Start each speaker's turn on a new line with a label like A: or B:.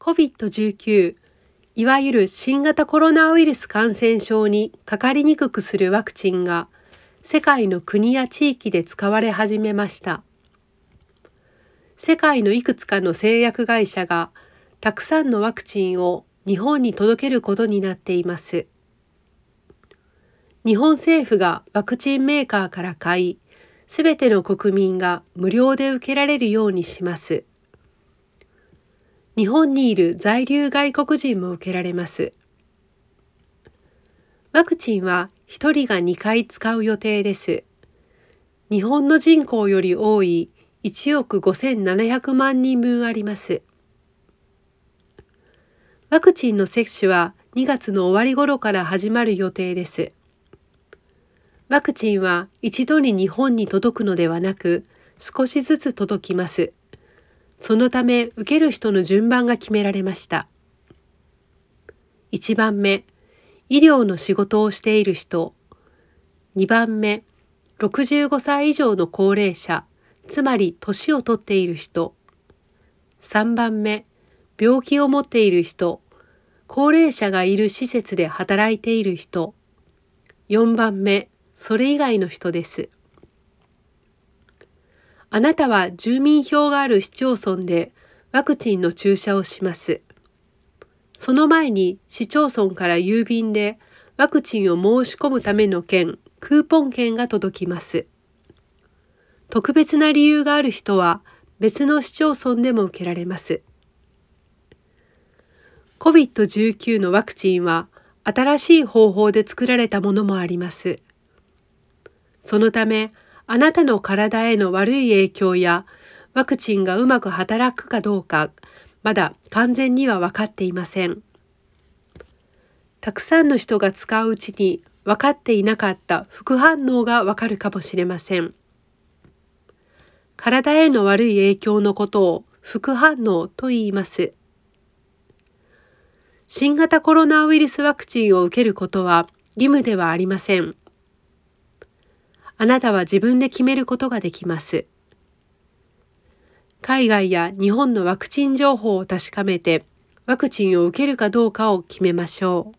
A: COVID-19 いわゆる新型コロナウイルス感染症にかかりにくくするワクチンが世界の国や地域で使われ始めました。世界のいくつかの製薬会社がたくさんのワクチンを日本に届けることになっています。日本政府がワクチンメーカーから買い、すべての国民が無料で受けられるようにします。日本にいる在留外国人も受けられます。ワクチンは1人が2回使う予定です。日本の人口より多い1億5700万人分あります。ワクチンの接種は2月の終わり頃から始まる予定です。ワクチンは一度に日本に届くのではなく、少しずつ届きます。そのため、受ける人の順番が決められました。1番目、医療の仕事をしている人。2番目、65歳以上の高齢者、つまり年を取っている人。3番目、病気を持っている人、高齢者がいる施設で働いている人。4番目、それ以外の人です。あなたは住民票がある市町村でワクチンの注射をします。その前に市町村から郵便でワクチンを申し込むための券、クーポン券が届きます。特別な理由がある人は別の市町村でも受けられます。COVID-19 のワクチンは新しい方法で作られたものもあります。そのため、あなたの体への悪い影響やワクチンがうまく働くかどうか、まだ完全には分かっていません。たくさんの人が使ううちに分かっていなかった副反応がわかるかもしれません。体への悪い影響のことを副反応と言います。新型コロナウイルスワクチンを受けることは義務ではありません。あなたは自分で決めることができます。海外や日本のワクチン情報を確かめて、ワクチンを受けるかどうかを決めましょう。